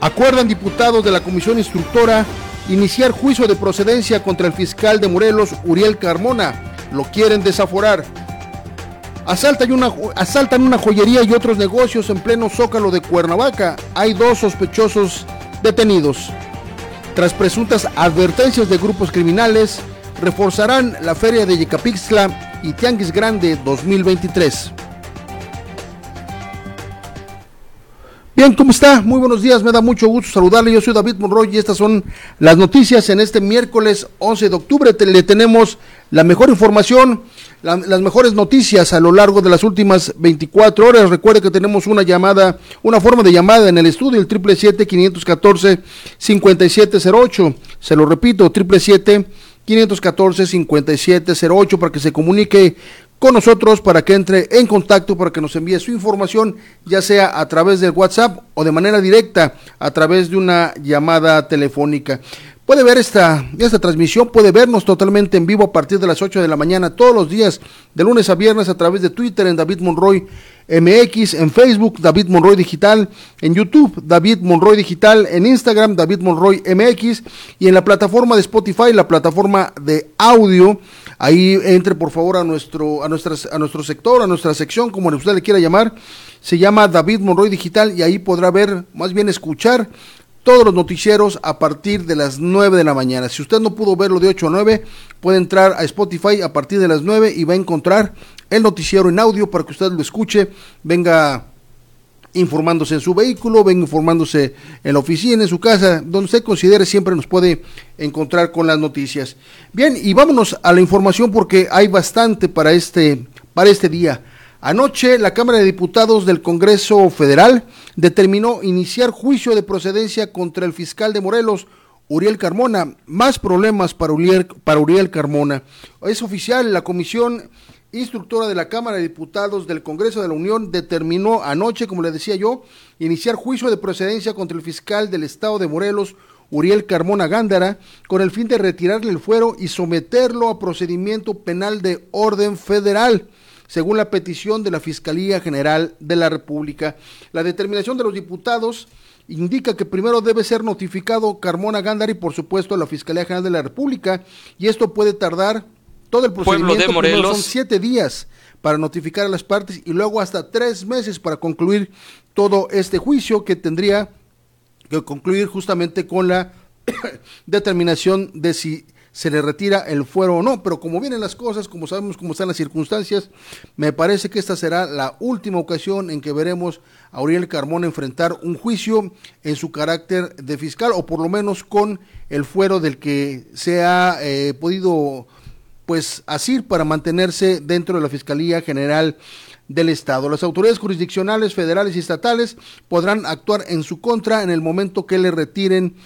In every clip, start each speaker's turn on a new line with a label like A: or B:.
A: Acuerdan diputados de la Comisión Instructora iniciar juicio de procedencia contra el fiscal de Morelos, Uriel Carmona. Lo quieren desaforar. Asaltan una, asaltan una joyería y otros negocios en pleno zócalo de Cuernavaca. Hay dos sospechosos detenidos. Tras presuntas advertencias de grupos criminales, reforzarán la feria de Yecapixtla y Tianguis Grande 2023. Bien, ¿cómo está? Muy buenos días, me da mucho gusto saludarle. Yo soy David Monroy y estas son las noticias en este miércoles 11 de octubre. le tenemos la mejor información las mejores noticias a lo largo de las últimas 24 horas. Recuerde que tenemos una llamada, una forma de llamada en el estudio, el 777-514-5708. Se lo repito, 777-514-5708 para que se comunique con nosotros para que entre en contacto, para que nos envíe su información, ya sea a través del WhatsApp o de manera directa a través de una llamada telefónica. Puede ver esta, esta transmisión, puede vernos totalmente en vivo a partir de las 8 de la mañana todos los días, de lunes a viernes a través de Twitter en David Monroy MX, en Facebook David Monroy Digital, en YouTube David Monroy Digital, en Instagram David Monroy MX y en la plataforma de Spotify, la plataforma de audio Ahí entre por favor a nuestro, a, nuestras, a nuestro sector, a nuestra sección, como usted le quiera llamar. Se llama David Monroy Digital y ahí podrá ver, más bien escuchar todos los noticieros a partir de las 9 de la mañana. Si usted no pudo verlo de 8 a 9, puede entrar a Spotify a partir de las 9 y va a encontrar el noticiero en audio para que usted lo escuche, venga informándose en su vehículo, ven informándose en la oficina, en su casa, donde usted considere siempre nos puede encontrar con las noticias. Bien, y vámonos a la información porque hay bastante para este, para este día. Anoche la Cámara de Diputados del Congreso Federal determinó iniciar juicio de procedencia contra el fiscal de Morelos, Uriel Carmona. Más problemas para Uriel, para Uriel Carmona. Es oficial, la Comisión instructora de la Cámara de Diputados del Congreso de la Unión determinó anoche, como le decía yo, iniciar juicio de procedencia contra el fiscal del Estado de Morelos, Uriel Carmona Gándara, con el fin de retirarle el fuero y someterlo a procedimiento penal de orden federal según la petición de la Fiscalía General de la República. La determinación de los diputados indica que primero debe ser notificado Carmona Gándara y por supuesto la Fiscalía General de la República y esto puede tardar todo el procedimiento de Morelos. son siete días para notificar a las partes y luego hasta tres meses para concluir todo este juicio que tendría que concluir justamente con la determinación de si se le retira el fuero o no, pero como vienen las cosas, como sabemos cómo están las circunstancias, me parece que esta será la última ocasión en que veremos a Uriel Carmona enfrentar un juicio en su carácter de fiscal, o por lo menos con el fuero del que se ha eh, podido pues así para mantenerse dentro de la Fiscalía General del Estado. Las autoridades jurisdiccionales, federales y estatales podrán actuar en su contra en el momento que le retiren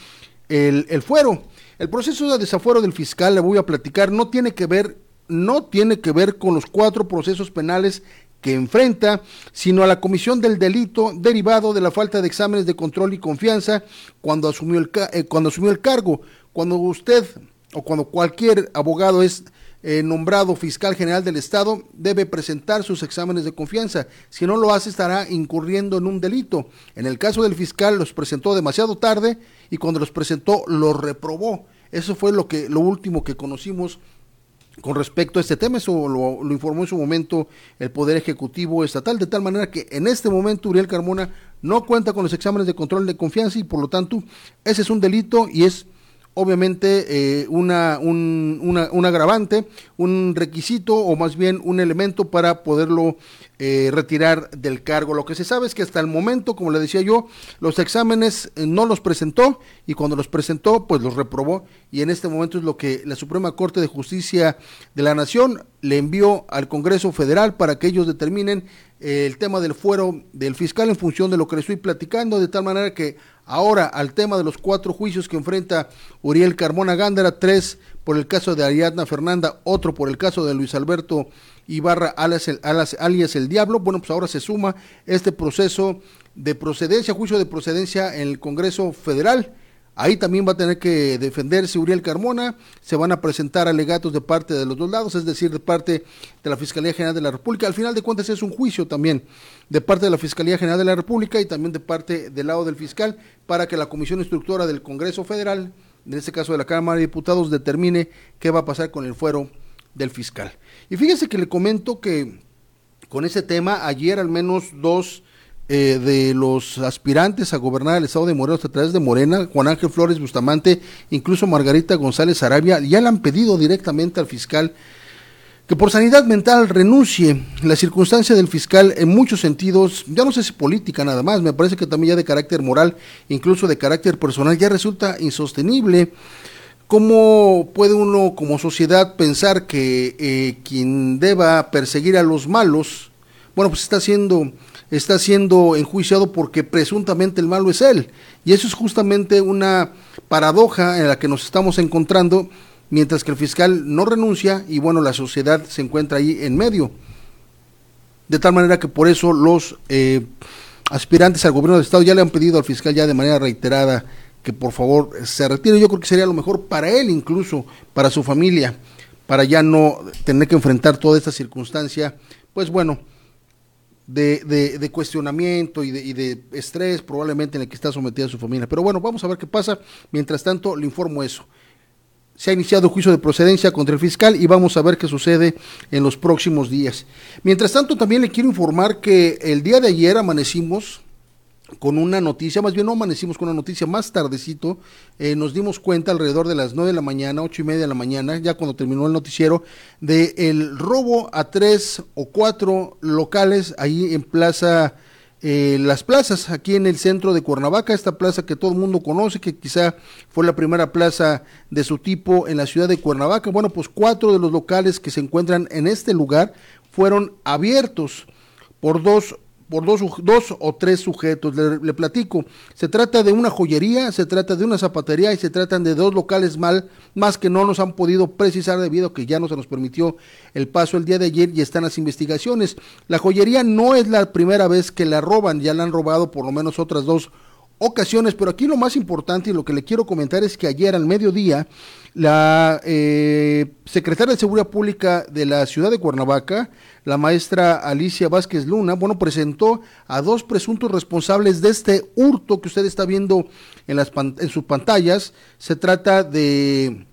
A: el, el fuero. El proceso de desafuero del fiscal, le voy a platicar, no tiene que ver, no tiene que ver con los cuatro procesos penales que enfrenta, sino a la comisión del delito derivado de la falta de exámenes de control y confianza cuando asumió el, eh, cuando asumió el cargo. Cuando usted o cuando cualquier abogado es eh, nombrado fiscal general del Estado debe presentar sus exámenes de confianza. Si no lo hace, estará incurriendo en un delito. En el caso del fiscal, los presentó demasiado tarde y cuando los presentó, los reprobó. Eso fue lo, que, lo último que conocimos con respecto a este tema. Eso lo, lo informó en su momento el Poder Ejecutivo Estatal, de tal manera que en este momento Uriel Carmona no cuenta con los exámenes de control de confianza y por lo tanto ese es un delito y es obviamente eh, una, un, un, agravante, un requisito o más bien un elemento para poderlo eh, retirar del cargo. Lo que se sabe es que hasta el momento, como le decía yo, los exámenes eh, no los presentó y cuando los presentó, pues los reprobó y en este momento es lo que la Suprema Corte de Justicia de la Nación le envió al Congreso Federal para que ellos determinen el tema del fuero del fiscal en función de lo que le estoy platicando, de tal manera que Ahora al tema de los cuatro juicios que enfrenta Uriel Carmona Gándara, tres por el caso de Ariadna Fernanda, otro por el caso de Luis Alberto Ibarra alias el, el Diablo. Bueno, pues ahora se suma este proceso de procedencia, juicio de procedencia en el Congreso Federal Ahí también va a tener que defenderse Uriel Carmona, se van a presentar alegatos de parte de los dos lados, es decir, de parte de la Fiscalía General de la República. Al final de cuentas es un juicio también de parte de la Fiscalía General de la República y también de parte del lado del fiscal para que la Comisión Instructora del Congreso Federal, en este caso de la Cámara de Diputados, determine qué va a pasar con el fuero del fiscal. Y fíjese que le comento que con ese tema ayer al menos dos eh, de los aspirantes a gobernar el estado de Morelos a través de Morena, Juan Ángel Flores Bustamante, incluso Margarita González Arabia, ya le han pedido directamente al fiscal que por sanidad mental renuncie. La circunstancia del fiscal en muchos sentidos, ya no sé si política nada más, me parece que también ya de carácter moral, incluso de carácter personal, ya resulta insostenible ¿Cómo puede uno como sociedad pensar que eh, quien deba perseguir a los malos, bueno, pues está siendo, está siendo enjuiciado porque presuntamente el malo es él? Y eso es justamente una paradoja en la que nos estamos encontrando, mientras que el fiscal no renuncia y bueno, la sociedad se encuentra ahí en medio. De tal manera que por eso los eh, aspirantes al gobierno del Estado ya le han pedido al fiscal ya de manera reiterada que por favor se retire. Yo creo que sería lo mejor para él, incluso para su familia, para ya no tener que enfrentar toda esta circunstancia, pues bueno, de, de, cuestionamiento y de, y de, estrés probablemente en el que está sometida su familia. Pero bueno, vamos a ver qué pasa. Mientras tanto, le informo eso. Se ha iniciado juicio de procedencia contra el fiscal y vamos a ver qué sucede en los próximos días. Mientras tanto, también le quiero informar que el día de ayer amanecimos con una noticia, más bien no amanecimos con una noticia, más tardecito eh, nos dimos cuenta alrededor de las nueve de la mañana, ocho y media de la mañana, ya cuando terminó el noticiero, de el robo a tres o cuatro locales ahí en Plaza, eh, las plazas, aquí en el centro de Cuernavaca, esta plaza que todo el mundo conoce, que quizá fue la primera plaza de su tipo en la ciudad de Cuernavaca. Bueno, pues cuatro de los locales que se encuentran en este lugar fueron abiertos por dos por dos, dos o tres sujetos. Le, platico, se trata de una joyería, se trata de una zapatería y se tratan de dos locales mal, más que no nos han podido precisar debido a que ya no se nos permitió el paso el día de ayer y están las investigaciones. La joyería no es la primera vez que la roban, ya la han robado por lo menos otras dos ocasiones, pero aquí lo más importante y lo que le quiero comentar es que ayer al mediodía la eh, secretaria de Seguridad Pública de la ciudad de Cuernavaca, la maestra Alicia Vázquez Luna, bueno, presentó a dos presuntos responsables de este hurto que usted está viendo en, las, en sus pantallas. Se trata de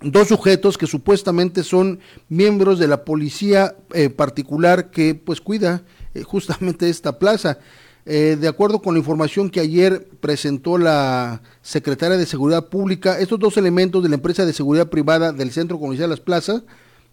A: dos sujetos que supuestamente son miembros de la policía eh, particular que pues cuida eh, justamente esta plaza. Eh, de acuerdo con la información que ayer presentó la secretaria de Seguridad Pública, estos dos elementos de la empresa de seguridad privada del Centro Comercial Las Plazas,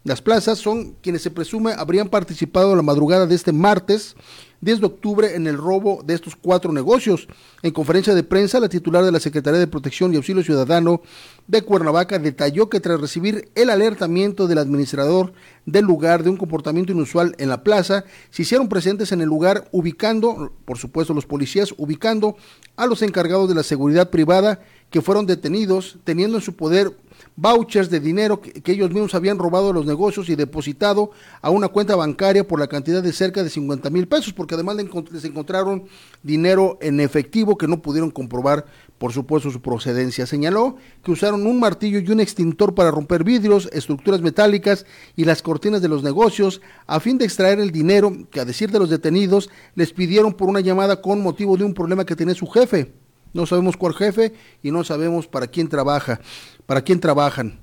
A: las plazas son quienes se presume habrían participado la madrugada de este martes 10 de octubre en el robo de estos cuatro negocios. En conferencia de prensa, la titular de la Secretaría de Protección y Auxilio Ciudadano de Cuernavaca detalló que tras recibir el alertamiento del administrador del lugar de un comportamiento inusual en la plaza, se hicieron presentes en el lugar ubicando, por supuesto los policías, ubicando a los encargados de la seguridad privada que fueron detenidos, teniendo en su poder vouchers de dinero que, ellos mismos habían robado de los negocios y depositado a una cuenta bancaria por la cantidad de cerca de 50 mil pesos, porque además les encontraron dinero en efectivo que no pudieron comprobar, por supuesto, su procedencia. Señaló que usaron un martillo y un extintor para romper vidrios, estructuras metálicas y las cortinas de los negocios a fin de extraer el dinero que, a decir de los detenidos, les pidieron por una llamada con motivo de un problema que tenía su jefe. No sabemos cuál jefe y no sabemos para quién trabaja para quién trabajan.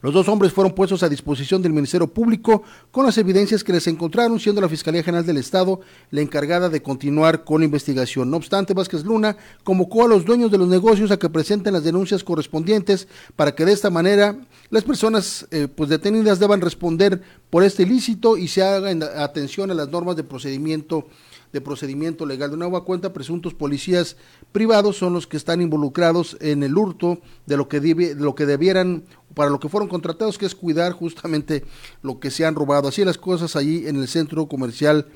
A: Los dos hombres fueron puestos a disposición del Ministerio Público con las evidencias que les encontraron, siendo la Fiscalía General del Estado la encargada de continuar con la investigación. No obstante, Vázquez Luna convocó a los dueños de los negocios a que presenten las denuncias correspondientes para que de esta manera las personas eh, pues detenidas deban responder por este ilícito y se haga atención a las normas de procedimiento de procedimiento legal. De nueva cuenta, presuntos policías privados son los que están involucrados en el hurto de lo que, lo que debieran, para lo que fueron contratados, que es cuidar justamente lo que se han robado. Así las cosas allí en el centro comercial,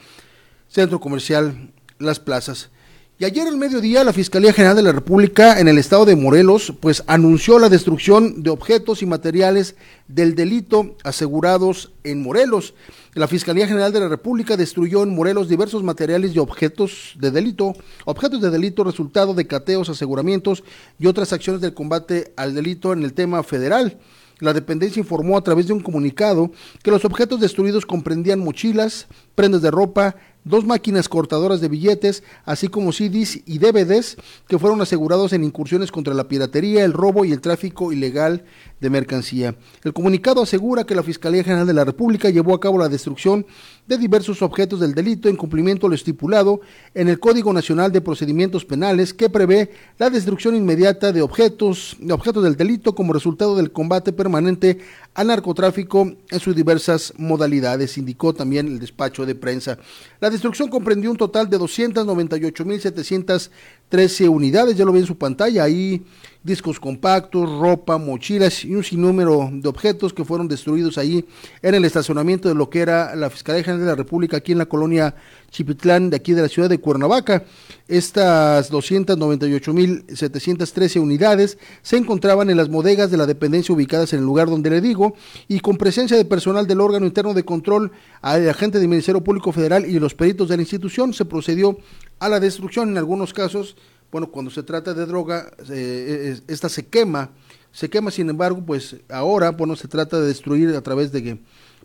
A: centro comercial Las Plazas. Y ayer al mediodía la Fiscalía General de la República en el estado de Morelos pues anunció la destrucción de objetos y materiales del delito asegurados en Morelos. La Fiscalía General de la República destruyó en Morelos diversos materiales y objetos de delito, objetos de delito resultado de cateos, aseguramientos y otras acciones del combate al delito en el tema federal. La dependencia informó a través de un comunicado que los objetos destruidos comprendían mochilas, prendas de ropa, dos máquinas cortadoras de billetes, así como CDs y DVDs que fueron asegurados en incursiones contra la piratería, el robo y el tráfico ilegal de mercancía. El comunicado asegura que la Fiscalía General de la República llevó a cabo la destrucción de diversos objetos del delito en cumplimiento a lo estipulado en el Código Nacional de Procedimientos Penales que prevé la destrucción inmediata de objetos, objetos del delito como resultado del combate permanente al narcotráfico en sus diversas modalidades, indicó también el despacho de prensa. La destrucción comprendió un total de 298.713 unidades, ya lo ve en su pantalla, ahí discos compactos, ropa, mochilas y un sinnúmero de objetos que fueron destruidos ahí en el estacionamiento de lo que era la Fiscalía General de la República aquí en la colonia Chipitlán de aquí de la ciudad de Cuernavaca. Estas 298.713 unidades se encontraban en las bodegas de la dependencia ubicadas en el lugar donde le digo y con presencia de personal del órgano interno de control, al agente del Ministerio Público Federal y los peritos de la institución se procedió a la destrucción en algunos casos bueno, cuando se trata de droga, eh, esta se quema, se quema, sin embargo, pues ahora, bueno, se trata de destruir a través de,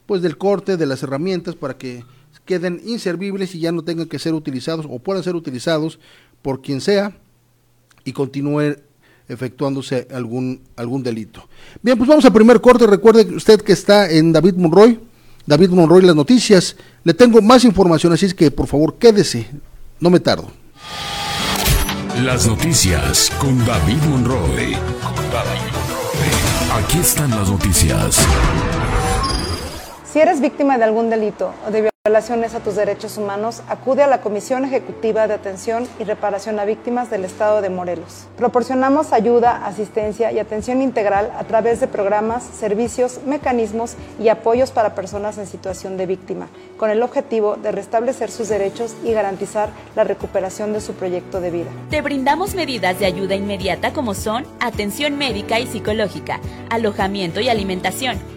A: pues del corte de las herramientas para que queden inservibles y ya no tengan que ser utilizados o puedan ser utilizados por quien sea y continúe efectuándose algún, algún delito. Bien, pues vamos al primer corte. Recuerde usted que está en David Monroy, David Monroy, las noticias. Le tengo más información, así es que por favor quédese, no me tardo.
B: Las noticias con David Monroe. Aquí están las noticias.
C: Si eres víctima de algún delito o de violaciones a tus derechos humanos, acude a la Comisión Ejecutiva de Atención y Reparación a Víctimas del Estado de Morelos. Proporcionamos ayuda, asistencia y atención integral a través de programas, servicios, mecanismos y apoyos para personas en situación de víctima, con el objetivo de restablecer sus derechos y garantizar la recuperación de su proyecto de vida.
D: Te brindamos medidas de ayuda inmediata como son atención médica y psicológica, alojamiento y alimentación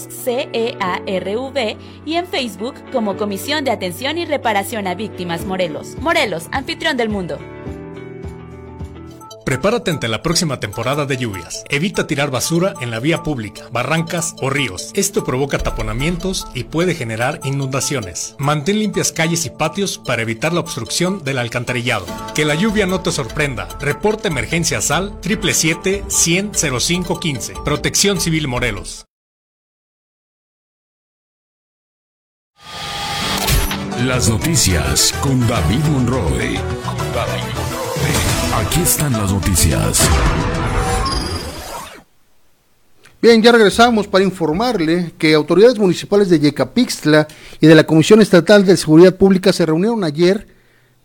D: CEARV y en Facebook como Comisión de Atención y Reparación a Víctimas Morelos. Morelos, anfitrión del mundo.
E: Prepárate ante la próxima temporada de lluvias. Evita tirar basura en la vía pública, barrancas o ríos. Esto provoca taponamientos y puede generar inundaciones. Mantén limpias calles y patios para evitar la obstrucción del alcantarillado. Que la lluvia no te sorprenda. Reporta emergencia SAL 777 100 0515. Protección Civil Morelos.
B: Las noticias con David Monroe. Aquí están las noticias.
A: Bien, ya regresamos para informarle que autoridades municipales de Yecapixtla y de la Comisión Estatal de Seguridad Pública se reunieron ayer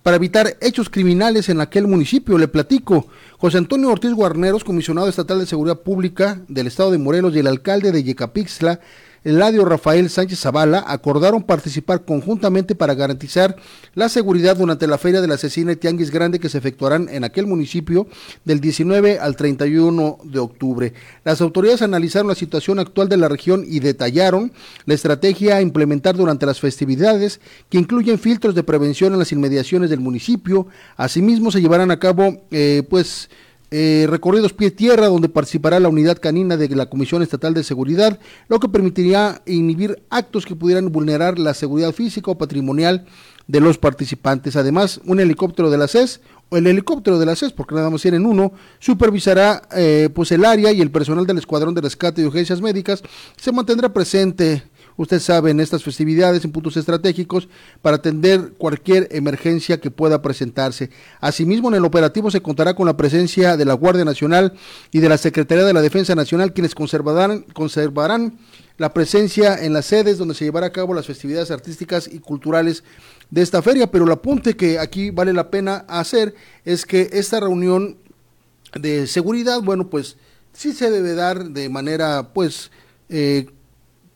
A: para evitar hechos criminales en aquel municipio. Le platico, José Antonio Ortiz Guarneros, comisionado estatal de Seguridad Pública del Estado de Morelos y el alcalde de Yecapixtla, Eladio Rafael Sánchez Zavala acordaron participar conjuntamente para garantizar la seguridad durante la Feria de la Asesina Tianguis Grande que se efectuarán en aquel municipio del 19 al 31 de octubre. Las autoridades analizaron la situación actual de la región y detallaron la estrategia a implementar durante las festividades que incluyen filtros de prevención en las inmediaciones del municipio. Asimismo se llevarán a cabo eh, pues eh, recorridos pie tierra, donde participará la unidad canina de la Comisión Estatal de Seguridad, lo que permitiría inhibir actos que pudieran vulnerar la seguridad física o patrimonial de los participantes. Además, un helicóptero de la CES o el helicóptero de la CES, porque nada más tienen uno, supervisará eh, pues el área y el personal del Escuadrón de Rescate y Urgencias Médicas se mantendrá presente usted sabe, estas festividades, en puntos estratégicos, para atender cualquier emergencia que pueda presentarse. Asimismo, en el operativo se contará con la presencia de la Guardia Nacional y de la Secretaría de la Defensa Nacional, quienes conservarán, conservarán la presencia en las sedes donde se llevará a cabo las festividades artísticas y culturales de esta feria. Pero el apunte que aquí vale la pena hacer es que esta reunión de seguridad, bueno, pues sí se debe dar de manera, pues, eh,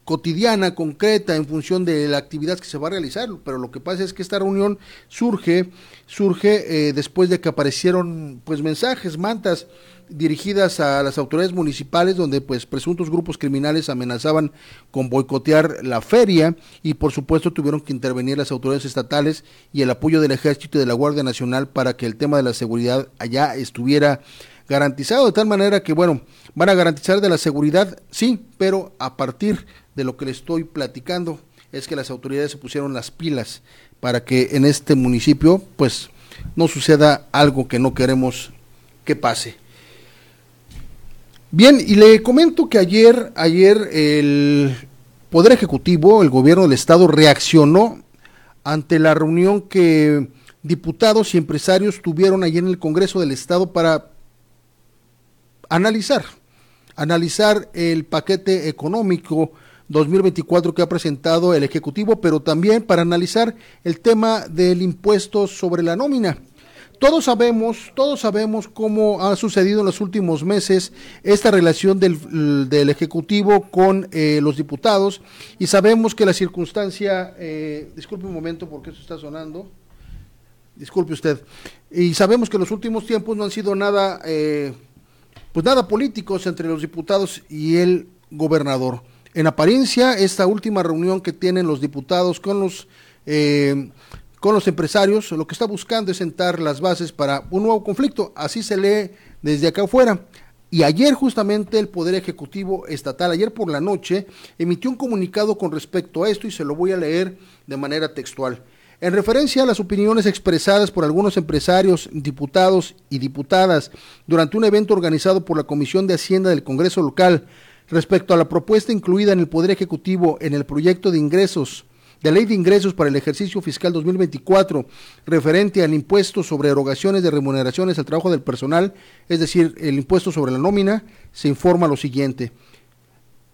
A: cotidiana, concreta, en función de la actividad que se va a realizar, pero lo que pasa es que esta reunión surge, surge eh, después de que aparecieron pues mensajes, mantas dirigidas a las autoridades municipales donde pues presuntos grupos criminales amenazaban con boicotear la feria y por supuesto tuvieron que intervenir las autoridades estatales y el apoyo del ejército y de la Guardia Nacional para que el tema de la seguridad allá estuviera garantizado de tal manera que bueno, van a garantizar de la seguridad, sí, pero a partir de lo que le estoy platicando es que las autoridades se pusieron las pilas para que en este municipio pues no suceda algo que no queremos que pase. Bien, y le comento que ayer, ayer el Poder Ejecutivo, el gobierno del Estado, reaccionó ante la reunión que diputados y empresarios tuvieron ayer en el Congreso del Estado para analizar, analizar el paquete económico 2024 que ha presentado el Ejecutivo, pero también para analizar el tema del impuesto sobre la nómina. Todos sabemos, todos sabemos cómo ha sucedido en los últimos meses esta relación del, del Ejecutivo con eh, los diputados y sabemos que la circunstancia, eh, disculpe un momento porque eso está sonando, disculpe usted, y sabemos que los últimos tiempos no han sido nada, eh, pues nada políticos entre los diputados y el gobernador. En apariencia, esta última reunión que tienen los diputados con los eh, con los empresarios, lo que está buscando es sentar las bases para un nuevo conflicto. Así se lee desde acá afuera. Y ayer justamente el Poder Ejecutivo Estatal, ayer por la noche, emitió un comunicado con respecto a esto y se lo voy a leer de manera textual. En referencia a las opiniones expresadas por algunos empresarios, diputados y diputadas durante un evento organizado por la Comisión de Hacienda del Congreso local respecto a la propuesta incluida en el Poder Ejecutivo en el proyecto de ingresos de Ley de Ingresos para el ejercicio fiscal 2024 referente al impuesto sobre erogaciones de remuneraciones al trabajo del personal, es decir, el impuesto sobre la nómina, se informa lo siguiente.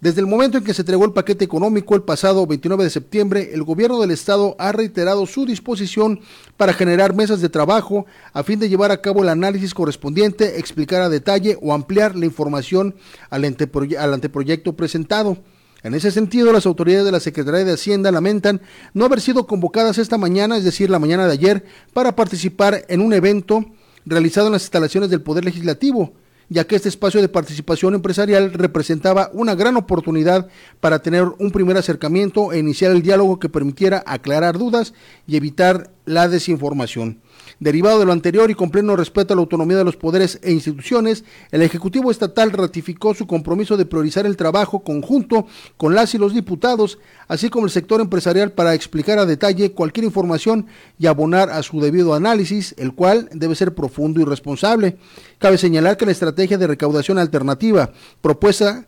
A: Desde el momento en que se entregó el paquete económico el pasado 29 de septiembre, el gobierno del estado ha reiterado su disposición para generar mesas de trabajo a fin de llevar a cabo el análisis correspondiente, explicar a detalle o ampliar la información al, al anteproyecto presentado. En ese sentido, las autoridades de la Secretaría de Hacienda lamentan no haber sido convocadas esta mañana, es decir, la mañana de ayer, para participar en un evento realizado en las instalaciones del Poder Legislativo, ya que este espacio de participación empresarial representaba una gran oportunidad para tener un primer acercamiento e iniciar el diálogo que permitiera aclarar dudas y evitar la desinformación. Derivado de lo anterior y con pleno respeto a la autonomía de los poderes e instituciones, el Ejecutivo Estatal ratificó su compromiso de priorizar el trabajo conjunto con las y los diputados, así como el sector empresarial para explicar a detalle cualquier información y abonar a su debido análisis, el cual debe ser profundo y responsable. Cabe señalar que la estrategia de recaudación alternativa propuesta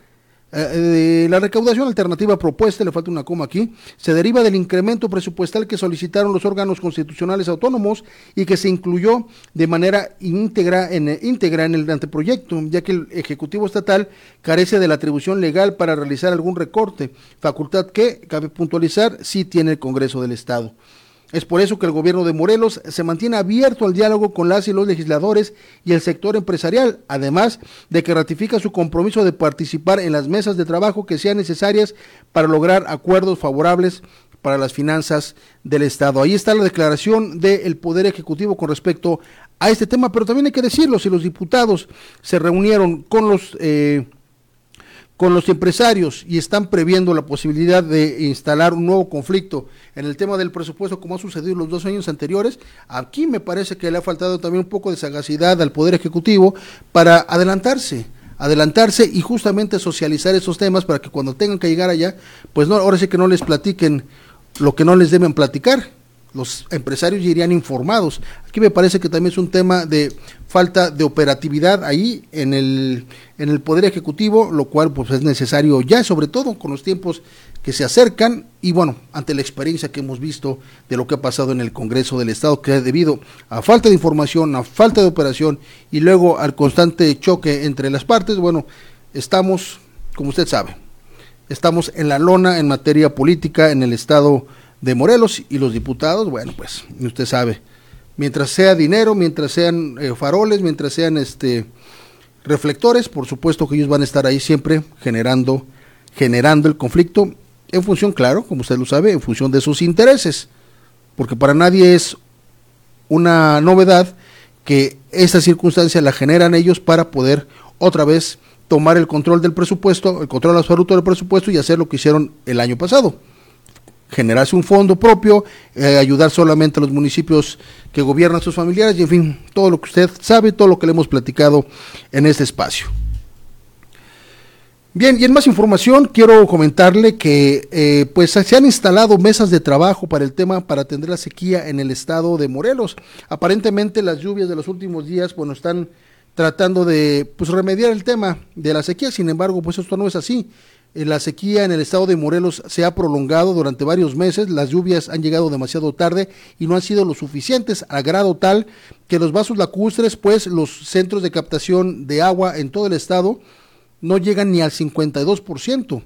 A: eh, la recaudación alternativa propuesta, le falta una coma aquí, se deriva del incremento presupuestal que solicitaron los órganos constitucionales autónomos y que se incluyó de manera íntegra en, íntegra en el anteproyecto, ya que el Ejecutivo Estatal carece de la atribución legal para realizar algún recorte, facultad que, cabe puntualizar, sí tiene el Congreso del Estado. Es por eso que el gobierno de Morelos se mantiene abierto al diálogo con las y los legisladores y el sector empresarial, además de que ratifica su compromiso de participar en las mesas de trabajo que sean necesarias para lograr acuerdos favorables para las finanzas del Estado. Ahí está la declaración del Poder Ejecutivo con respecto a este tema, pero también hay que decirlo, si los diputados se reunieron con los... Eh, con los empresarios y están previendo la posibilidad de instalar un nuevo conflicto en el tema del presupuesto como ha sucedido los dos años anteriores, aquí me parece que le ha faltado también un poco de sagacidad al Poder Ejecutivo para adelantarse adelantarse y justamente socializar esos temas para que cuando tengan que llegar allá, pues no, ahora sí que no les platiquen lo que no les deben platicar, los empresarios irían informados. Aquí me parece que también es un tema de falta de operatividad ahí en el, en el Poder Ejecutivo, lo cual pues es necesario ya, sobre todo con los tiempos que se acercan y bueno, ante la experiencia que hemos visto de lo que ha pasado en el Congreso del Estado, que debido a falta de información, a falta de operación y luego al constante choque entre las partes, bueno, estamos, como usted sabe, estamos en la lona en materia política en el Estado de Morelos y los diputados, bueno, pues usted sabe, mientras sea dinero, mientras sean eh, faroles, mientras sean este reflectores, por supuesto que ellos van a estar ahí siempre generando generando el conflicto en función, claro, como usted lo sabe, en función de sus intereses, porque para nadie es una novedad que esta circunstancia la generan ellos para poder otra vez tomar el control del presupuesto, el control absoluto del presupuesto y hacer lo que hicieron el año pasado generarse un fondo propio, eh, ayudar solamente a los municipios que gobiernan sus familiares y en fin, todo lo que usted sabe, todo lo que le hemos platicado en este espacio. Bien, y en más información quiero comentarle que eh, pues se han instalado mesas de trabajo para el tema para atender la sequía en el estado de Morelos. Aparentemente las lluvias de los últimos días, bueno, están tratando de pues remediar el tema de la sequía. Sin embargo, pues esto no es así. Eh, la sequía en el estado de Morelos se ha prolongado durante varios meses, las lluvias han llegado demasiado tarde y no han sido lo suficientes a grado tal que los vasos lacustres, pues los centros de captación de agua en todo el estado no llegan ni al 52%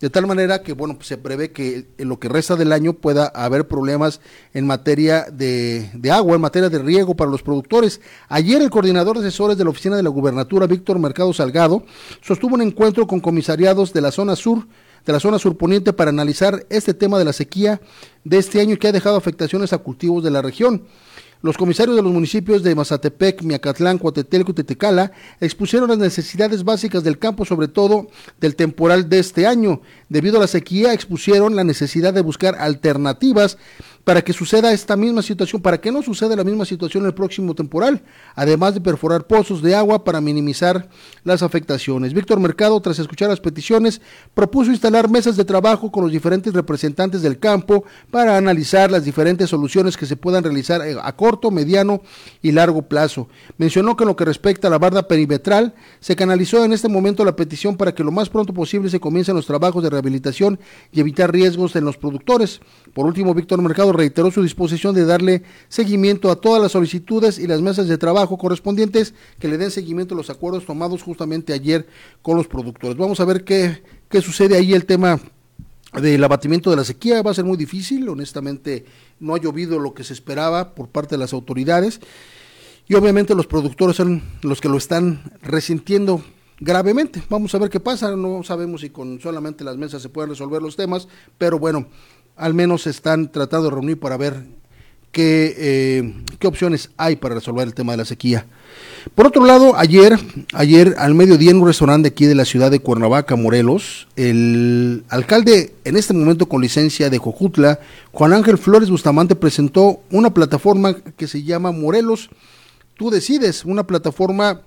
A: de tal manera que bueno pues se prevé que en lo que resta del año pueda haber problemas en materia de, de, agua, en materia de riego para los productores. Ayer el coordinador de asesores de la oficina de la gubernatura, Víctor Mercado Salgado, sostuvo un encuentro con comisariados de la zona sur de la zona surponiente para analizar este tema de la sequía de este año que ha dejado afectaciones a cultivos de la región. Los comisarios de los municipios de Mazatepec, Miacatlán, Coatetelco y Tetecala expusieron las necesidades básicas del campo, sobre todo del temporal de este año. Debido a la sequía, expusieron la necesidad de buscar alternativas para que suceda esta misma situación, para que no suceda la misma situación en el próximo temporal, además de perforar pozos de agua para minimizar las afectaciones. Víctor Mercado, tras escuchar las peticiones, propuso instalar mesas de trabajo con los diferentes representantes del campo para analizar las diferentes soluciones que se puedan realizar a corto, mediano y largo plazo. Mencionó que en lo que respecta a la barda perimetral, se canalizó en este momento la petición para que lo más pronto posible se comiencen los trabajos de rehabilitación y evitar riesgos en los productores. Por último, Víctor Mercado reiteró su disposición de darle seguimiento a todas las solicitudes y las mesas de trabajo correspondientes que le den seguimiento a los acuerdos tomados justamente ayer con los productores. Vamos a ver qué, qué sucede ahí el tema del abatimiento de la sequía va a ser muy difícil, honestamente no ha llovido lo que se esperaba por parte de las autoridades y obviamente los productores son los que lo están resintiendo gravemente. Vamos a ver qué pasa, no sabemos si con solamente las mesas se pueden resolver los temas, pero bueno, al menos están tratando de reunir para ver qué, eh, qué opciones hay para resolver el tema de la sequía. Por otro lado, ayer, ayer al mediodía en un restaurante aquí de la ciudad de Cuernavaca, Morelos, el alcalde en este momento con licencia de Jojutla, Juan Ángel Flores Bustamante, presentó una plataforma que se llama Morelos, tú decides, una plataforma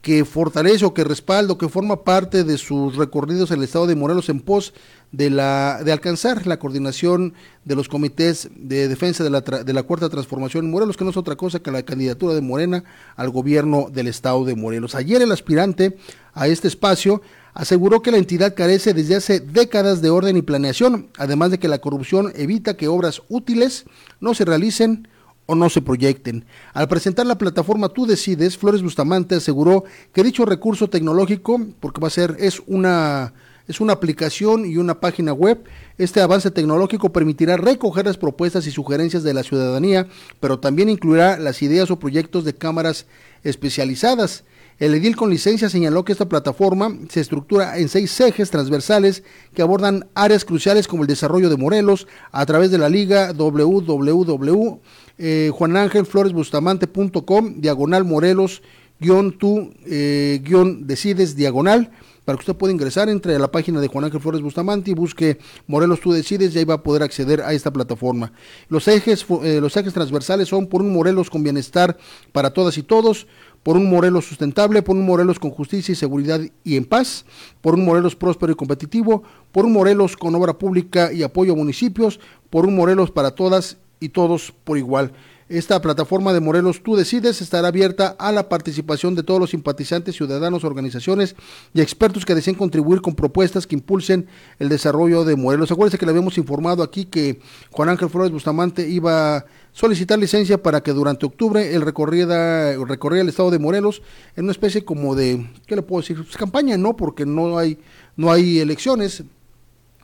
A: que fortalece o que respalda o que forma parte de sus recorridos en el estado de Morelos en pos de, la, de alcanzar la coordinación de los comités de defensa de la, de la cuarta transformación en Morelos, que no es otra cosa que la candidatura de Morena al gobierno del estado de Morelos. Ayer el aspirante a este espacio aseguró que la entidad carece desde hace décadas de orden y planeación, además de que la corrupción evita que obras útiles no se realicen o no se proyecten. Al presentar la plataforma Tú Decides, Flores Bustamante aseguró que dicho recurso tecnológico, porque va a ser, es una, es una aplicación y una página web, este avance tecnológico permitirá recoger las propuestas y sugerencias de la ciudadanía, pero también incluirá las ideas o proyectos de cámaras especializadas. El edil con licencia señaló que esta plataforma se estructura en seis ejes transversales que abordan áreas cruciales como el desarrollo de Morelos a través de la liga www eh, Juan Ángel Flores Bustamante.com, diagonal Morelos, guion tú, eh, guion decides, diagonal, para que usted pueda ingresar, entre a la página de Juan Ángel Flores Bustamante y busque Morelos tú decides y ahí va a poder acceder a esta plataforma. Los ejes, eh, los ejes transversales son por un Morelos con bienestar para todas y todos, por un Morelos sustentable, por un Morelos con justicia y seguridad y en paz, por un Morelos próspero y competitivo, por un Morelos con obra pública y apoyo a municipios, por un Morelos para todas y todos por igual. Esta plataforma de Morelos Tú Decides estará abierta a la participación de todos los simpatizantes, ciudadanos, organizaciones y expertos que deseen contribuir con propuestas que impulsen el desarrollo de Morelos. Acuérdense que le habíamos informado aquí que Juan Ángel Flores Bustamante iba a solicitar licencia para que durante octubre él recorriera, recorriera el estado de Morelos en una especie como de, ¿qué le puedo decir? Pues campaña no, porque no hay, no hay elecciones,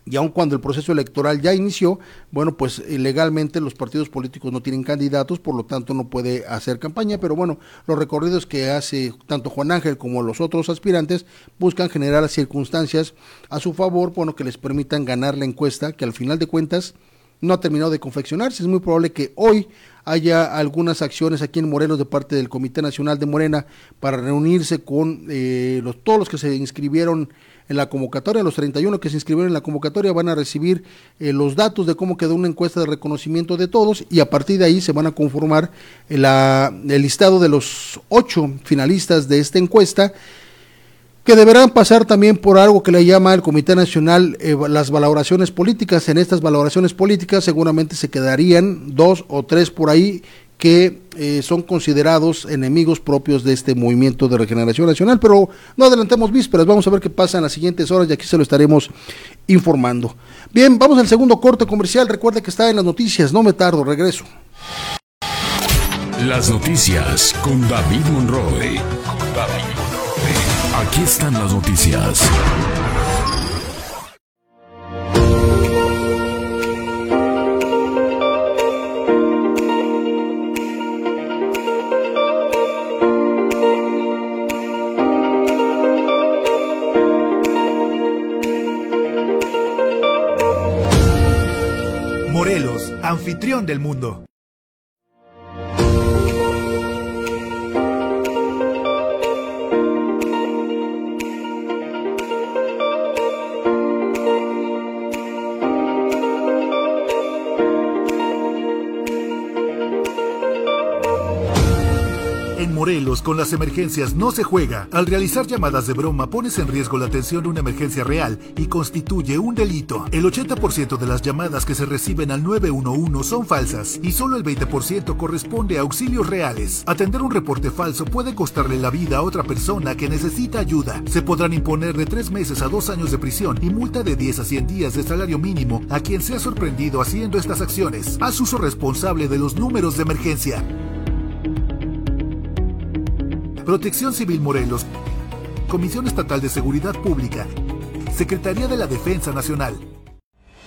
A: y aun cuando el proceso electoral ya inició, bueno, pues eh, legalmente los partidos políticos no tienen candidatos, por lo tanto no puede hacer campaña, pero bueno, los recorridos que hace tanto Juan Ángel como los otros aspirantes buscan generar circunstancias a su favor, bueno, que les permitan ganar la encuesta, que al final de cuentas no ha terminado de confeccionarse. Es muy probable que hoy haya algunas acciones aquí en Morelos de parte del Comité Nacional de Morena para reunirse con eh, los, todos los que se inscribieron en la convocatoria. Los 31 que se inscribieron en la convocatoria van a recibir eh, los datos de cómo quedó una encuesta de reconocimiento de todos y a partir de ahí se van a conformar el, el listado de los ocho finalistas de esta encuesta que deberán pasar también por algo que le llama el Comité Nacional eh, las valoraciones políticas. En estas valoraciones políticas seguramente se quedarían dos o tres por ahí que eh, son considerados enemigos propios de este movimiento de regeneración nacional. Pero no adelantemos vísperas, vamos a ver qué pasa en las siguientes horas y aquí se lo estaremos informando. Bien, vamos al segundo corte comercial. Recuerde que está en las noticias, no me tardo, regreso.
B: Las noticias con David Monroe. Aquí están las noticias.
F: Del mundo. Con las emergencias no se juega. Al realizar llamadas de broma pones en riesgo la atención de una emergencia real y constituye un delito. El 80% de las llamadas que se reciben al 911 son falsas y solo el 20% corresponde a auxilios reales. Atender un reporte falso puede costarle la vida a otra persona que necesita ayuda. Se podrán imponer de 3 meses a 2 años de prisión y multa de 10 a 100 días de salario mínimo a quien sea sorprendido haciendo estas acciones. Haz uso responsable de los números de emergencia. Protección Civil Morelos, Comisión Estatal de Seguridad Pública, Secretaría de la Defensa Nacional.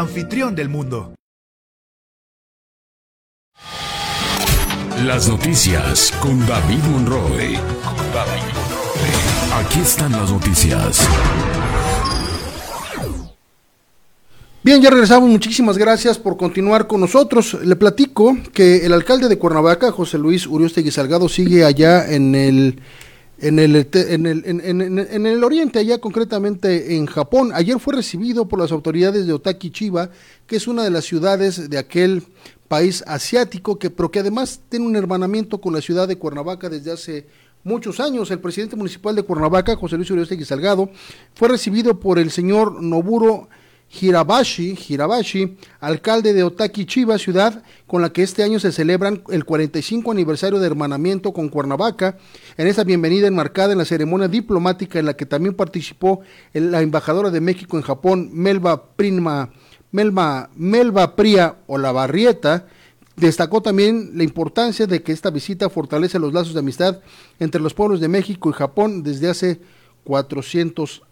F: Anfitrión del mundo.
B: Las noticias con David Monroe. Aquí están las noticias.
A: Bien, ya regresamos. Muchísimas gracias por continuar con nosotros. Le platico que el alcalde de Cuernavaca, José Luis Uriostegui Salgado, sigue allá en el en el, en el, en, el oriente, allá concretamente en Japón. Ayer fue recibido por las autoridades de Otaki Chiba, que es una de las ciudades de aquel país asiático, que, pero que además tiene un hermanamiento con la ciudad de Cuernavaca desde hace muchos años. El presidente municipal de Cuernavaca, José Luis Uriostegui Salgado, fue recibido por el señor Noburo Hirabashi, Hirabashi, alcalde de Otaki Chiba, ciudad con la que este año se celebran el 45 aniversario de hermanamiento con Cuernavaca, en esa bienvenida enmarcada en la ceremonia diplomática en la que también participó la embajadora de México en Japón, Melba Prima, Melba, Melba Pria Olavarrieta, destacó también la importancia de que esta visita fortalece los lazos de amistad entre los pueblos de México y Japón desde hace 400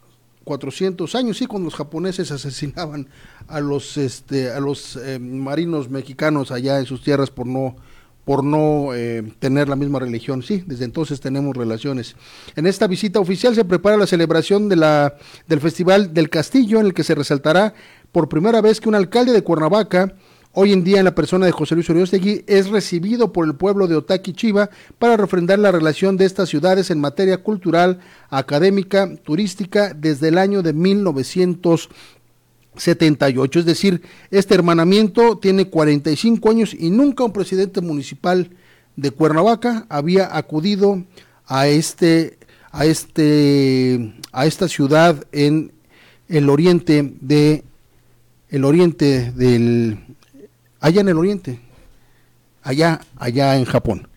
A: 400 años, sí, cuando los japoneses asesinaban a los, este, a los eh, marinos mexicanos allá en sus tierras por no, por no eh, tener la misma religión. Sí, desde entonces tenemos relaciones. En esta visita oficial se prepara la celebración de la, del Festival del Castillo, en el que se resaltará por primera vez que un alcalde de Cuernavaca Hoy en día, en la persona de José Luis Uriostegui, es recibido por el pueblo de Otaki Chiba para refrendar la relación de estas ciudades en materia cultural, académica, turística, desde el año de 1978. Es decir, este hermanamiento tiene 45 años y nunca un presidente municipal de Cuernavaca había acudido a este a este a esta ciudad en el oriente de el oriente del allá en el oriente, allá, allá en Japón.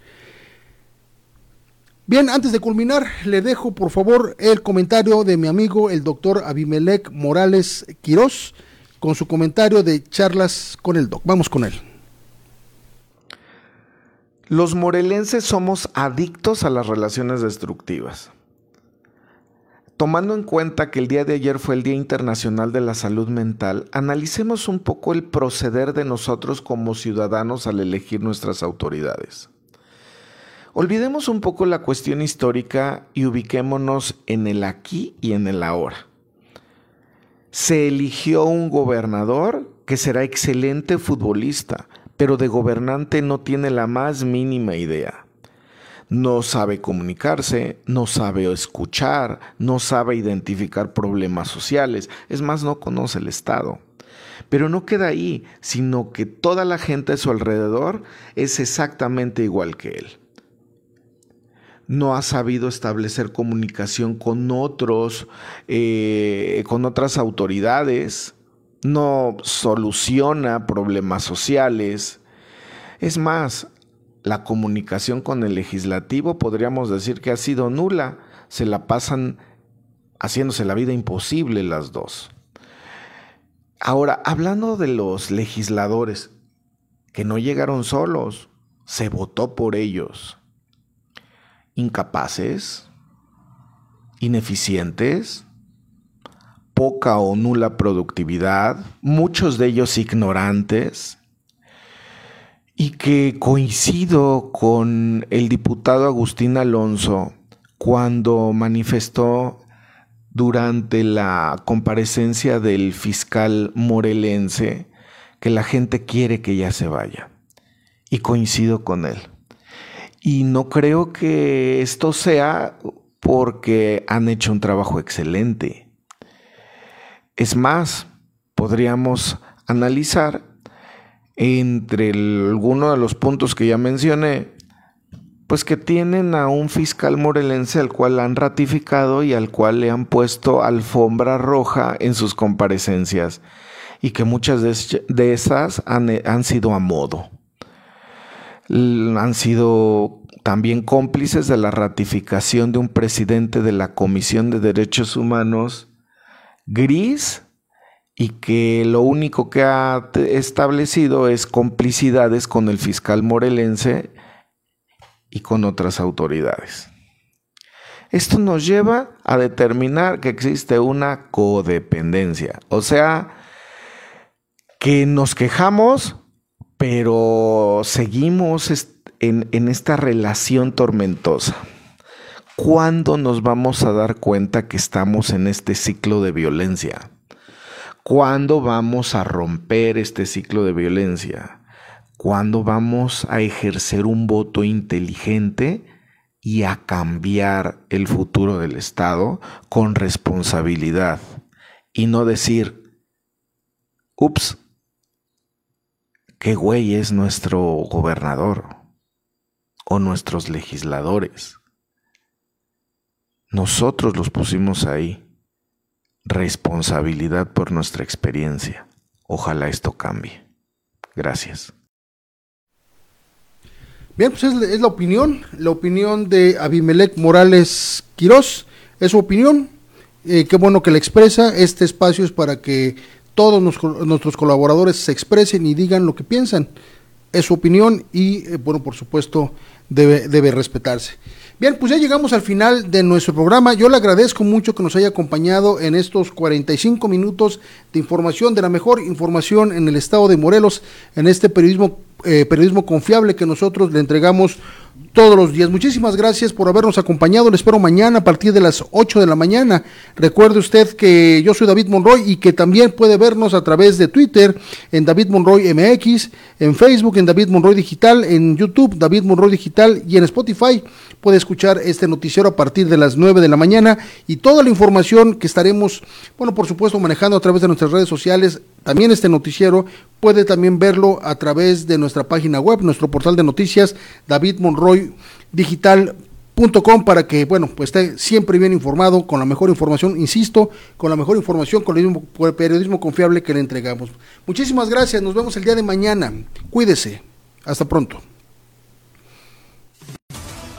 A: Bien, antes de culminar, le dejo por favor el comentario de mi amigo el doctor Abimelec Morales Quirós con su comentario de charlas con el doc. Vamos con él.
G: Los morelenses somos adictos a las relaciones destructivas tomando en cuenta que el día de ayer fue el Día Internacional de la Salud Mental, analicemos un poco el proceder de nosotros como ciudadanos al elegir nuestras autoridades. Olvidemos un poco la cuestión histórica y ubiquémonos en el aquí y en el ahora. Se eligió un gobernador que será excelente futbolista, pero de gobernante no tiene la más mínima idea. No sabe comunicarse, no sabe escuchar, no sabe identificar problemas sociales, es más, no conoce el Estado. Pero no queda ahí, sino que toda la gente a su alrededor es exactamente igual que él no ha sabido establecer comunicación con otros, eh, con otras autoridades, no soluciona problemas sociales. Es más, la comunicación con el legislativo podríamos decir que ha sido nula. Se la pasan haciéndose la vida imposible las dos. Ahora, hablando de los legisladores, que no llegaron solos, se votó por ellos incapaces, ineficientes, poca o nula productividad, muchos de ellos ignorantes, y que coincido con el diputado Agustín Alonso cuando manifestó durante la comparecencia del fiscal morelense que la gente quiere que ya se vaya. Y coincido con él. Y no creo que esto sea porque han hecho un trabajo excelente. Es más, podríamos analizar entre alguno de los puntos que ya mencioné, pues que tienen a un fiscal morelense al cual han ratificado y al cual le han puesto alfombra roja en sus comparecencias y que muchas de, esas han, han sido a modo. Han sido también cómplices de la ratificación de un presidente de la Comisión de Derechos Humanos gris y que lo único que ha establecido es complicidades con el fiscal morelense y con otras autoridades. Esto nos lleva a determinar que existe una codependencia, o sea, que nos quejamos pero seguimos en, en esta relación tormentosa. ¿Cuándo nos vamos a dar cuenta que estamos en este ciclo de violencia? ¿Cuándo vamos a romper este ciclo de violencia? ¿Cuándo vamos a ejercer un voto inteligente y a cambiar el futuro del Estado con responsabilidad? Y no decir, ups, qué güey es nuestro gobernador o nuestros legisladores. Nosotros los pusimos ahí. Responsabilidad por nuestra experiencia. Ojalá esto cambie. Gracias.
A: Bien, pues es, la opinión, la opinión de Abimelech Morales Quirós, es su opinión, eh, qué bueno que la expresa, este espacio es para que todos nuestros colaboradores se expresen y digan lo que piensan. Es su opinión y, eh, bueno, por supuesto, debe, debe respetarse. Bien, pues ya llegamos al final de nuestro programa. Yo le agradezco mucho que nos haya acompañado en estos 45 minutos de información, de la mejor información en el estado de Morelos, en este periodismo, eh, periodismo confiable que nosotros le entregamos todos los días. Muchísimas gracias por habernos acompañado. Le espero mañana a partir de las 8 de la mañana. Recuerde usted que yo soy David Monroy y que también puede vernos a través de Twitter en David Monroy MX, en Facebook en David Monroy Digital, en YouTube David Monroy Digital y en Spotify puede escuchar este noticiero a partir de las 9 de la mañana y toda la información que estaremos, bueno, por supuesto, manejando a través de nuestras redes sociales. También este noticiero puede también verlo a través de nuestra página web, nuestro portal de noticias, davidmonroydigital.com para que, bueno, pues esté siempre bien informado, con la mejor información, insisto, con la mejor información, con el mismo periodismo confiable que le entregamos. Muchísimas gracias, nos vemos el día de mañana. Cuídese. Hasta pronto.